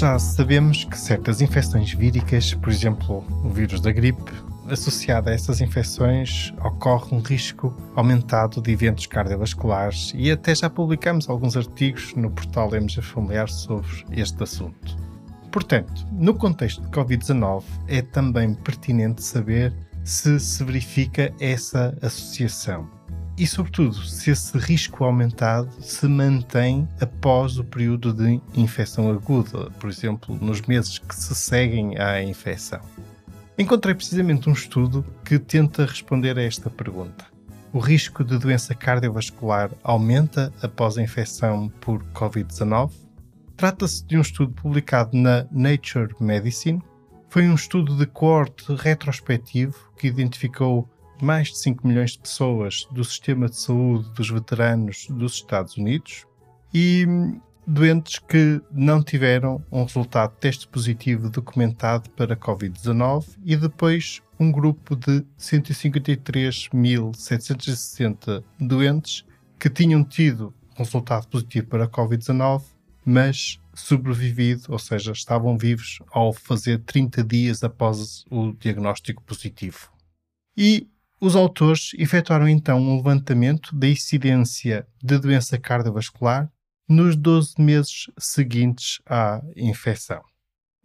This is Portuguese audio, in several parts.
Já sabemos que certas infecções víricas, por exemplo, o vírus da gripe, associado a essas infecções ocorre um risco aumentado de eventos cardiovasculares e até já publicamos alguns artigos no portal MG Familiar sobre este assunto. Portanto, no contexto de Covid-19, é também pertinente saber se se verifica essa associação e, sobretudo, se esse risco aumentado se mantém após o período de infecção aguda, por exemplo, nos meses que se seguem à infecção. Encontrei precisamente um estudo que tenta responder a esta pergunta. O risco de doença cardiovascular aumenta após a infecção por Covid-19? Trata-se de um estudo publicado na Nature Medicine. Foi um estudo de coorte retrospectivo que identificou mais de 5 milhões de pessoas do sistema de saúde dos veteranos dos Estados Unidos e doentes que não tiveram um resultado de teste positivo documentado para Covid-19 e depois um grupo de 153.760 doentes que tinham tido resultado positivo para Covid-19, mas sobrevivido, ou seja, estavam vivos ao fazer 30 dias após o diagnóstico positivo. E os autores efetuaram então um levantamento da incidência de doença cardiovascular nos 12 meses seguintes à infecção.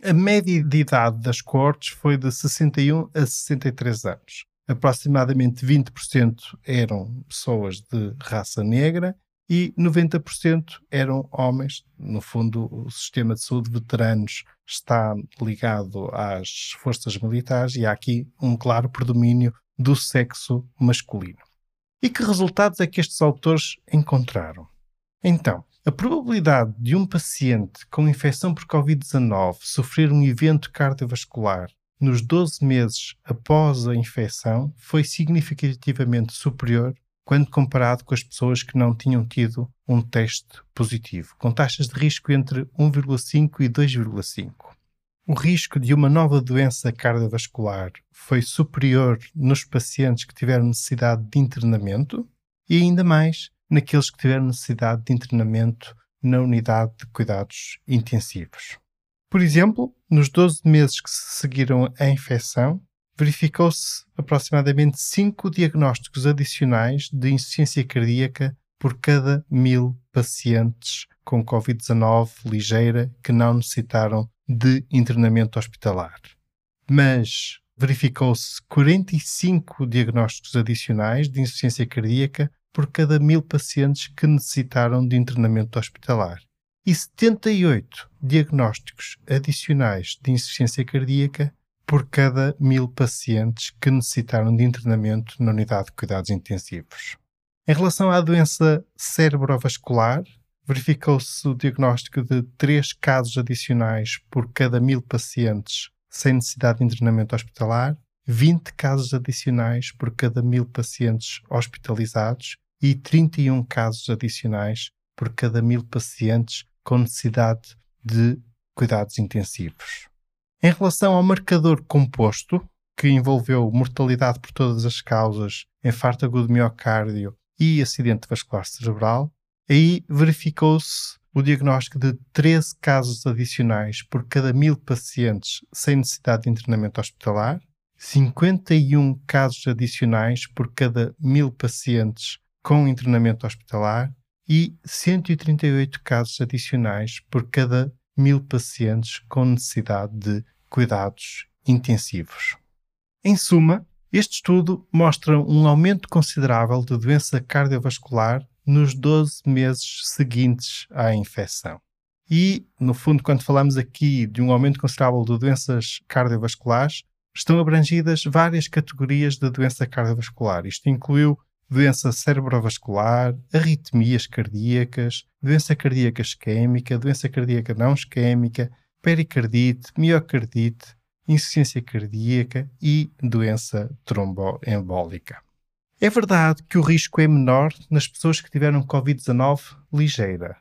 A média de idade das coortes foi de 61 a 63 anos. Aproximadamente 20% eram pessoas de raça negra e 90% eram homens. No fundo, o sistema de saúde de veteranos está ligado às forças militares e há aqui um claro predomínio do sexo masculino. E que resultados é que estes autores encontraram? Então, a probabilidade de um paciente com infecção por Covid-19 sofrer um evento cardiovascular nos 12 meses após a infecção foi significativamente superior quando comparado com as pessoas que não tinham tido um teste positivo, com taxas de risco entre 1,5 e 2,5 o risco de uma nova doença cardiovascular foi superior nos pacientes que tiveram necessidade de internamento e ainda mais naqueles que tiveram necessidade de internamento na unidade de cuidados intensivos. Por exemplo, nos 12 meses que se seguiram à infecção, verificou-se aproximadamente 5 diagnósticos adicionais de insuficiência cardíaca por cada mil pacientes com Covid-19 ligeira que não necessitaram de internamento hospitalar. Mas verificou-se 45 diagnósticos adicionais de insuficiência cardíaca por cada mil pacientes que necessitaram de internamento hospitalar e 78 diagnósticos adicionais de insuficiência cardíaca por cada mil pacientes que necessitaram de internamento na unidade de cuidados intensivos. Em relação à doença cerebrovascular, verificou-se o diagnóstico de três casos adicionais por cada mil pacientes sem necessidade de internamento hospitalar, 20 casos adicionais por cada mil pacientes hospitalizados e 31 casos adicionais por cada mil pacientes com necessidade de cuidados intensivos. Em relação ao marcador composto, que envolveu mortalidade por todas as causas, infarto agudo de miocárdio e acidente vascular cerebral, Aí verificou-se o diagnóstico de 13 casos adicionais por cada mil pacientes sem necessidade de internamento hospitalar, 51 casos adicionais por cada mil pacientes com internamento hospitalar e 138 casos adicionais por cada mil pacientes com necessidade de cuidados intensivos. Em suma, este estudo mostra um aumento considerável de doença cardiovascular nos 12 meses seguintes à infecção. E, no fundo, quando falamos aqui de um aumento considerável de doenças cardiovasculares, estão abrangidas várias categorias de doença cardiovascular. Isto incluiu doença cerebrovascular, arritmias cardíacas, doença cardíaca isquémica, doença cardíaca não isquémica, pericardite, miocardite, insuficiência cardíaca e doença tromboembólica. É verdade que o risco é menor nas pessoas que tiveram Covid-19 ligeira,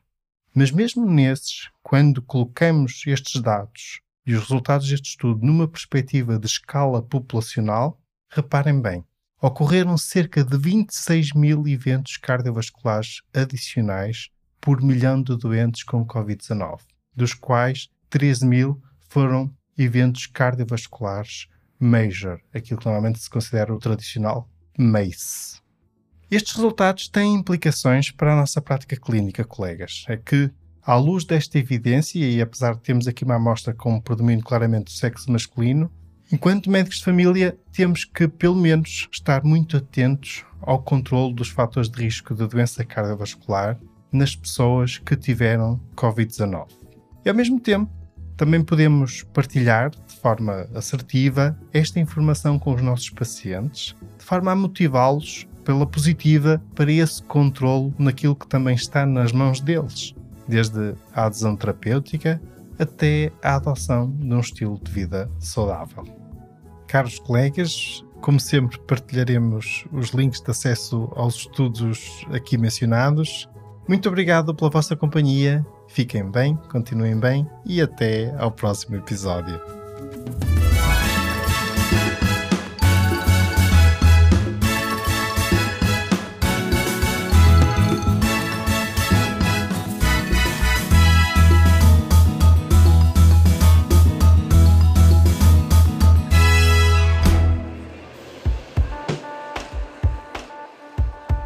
mas mesmo nesses, quando colocamos estes dados e os resultados deste estudo numa perspectiva de escala populacional, reparem bem, ocorreram cerca de 26 mil eventos cardiovasculares adicionais por milhão de doentes com Covid-19, dos quais 13 mil foram eventos cardiovasculares major, aquilo que normalmente se considera o tradicional MACE. Estes resultados têm implicações para a nossa prática clínica, colegas. É que, à luz desta evidência, e apesar de termos aqui uma amostra com predomínio claramente do sexo masculino, enquanto médicos de família, temos que, pelo menos, estar muito atentos ao controle dos fatores de risco de doença cardiovascular nas pessoas que tiveram Covid-19. E, ao mesmo tempo, também podemos partilhar de forma assertiva esta informação com os nossos pacientes, de forma a motivá-los pela positiva para esse controle naquilo que também está nas mãos deles, desde a adesão terapêutica até a adoção de um estilo de vida saudável. Caros colegas, como sempre, partilharemos os links de acesso aos estudos aqui mencionados. Muito obrigado pela vossa companhia Fiquem bem, continuem bem e até ao próximo episódio.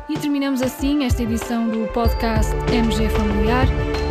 E terminamos assim esta edição do podcast MG Familiar.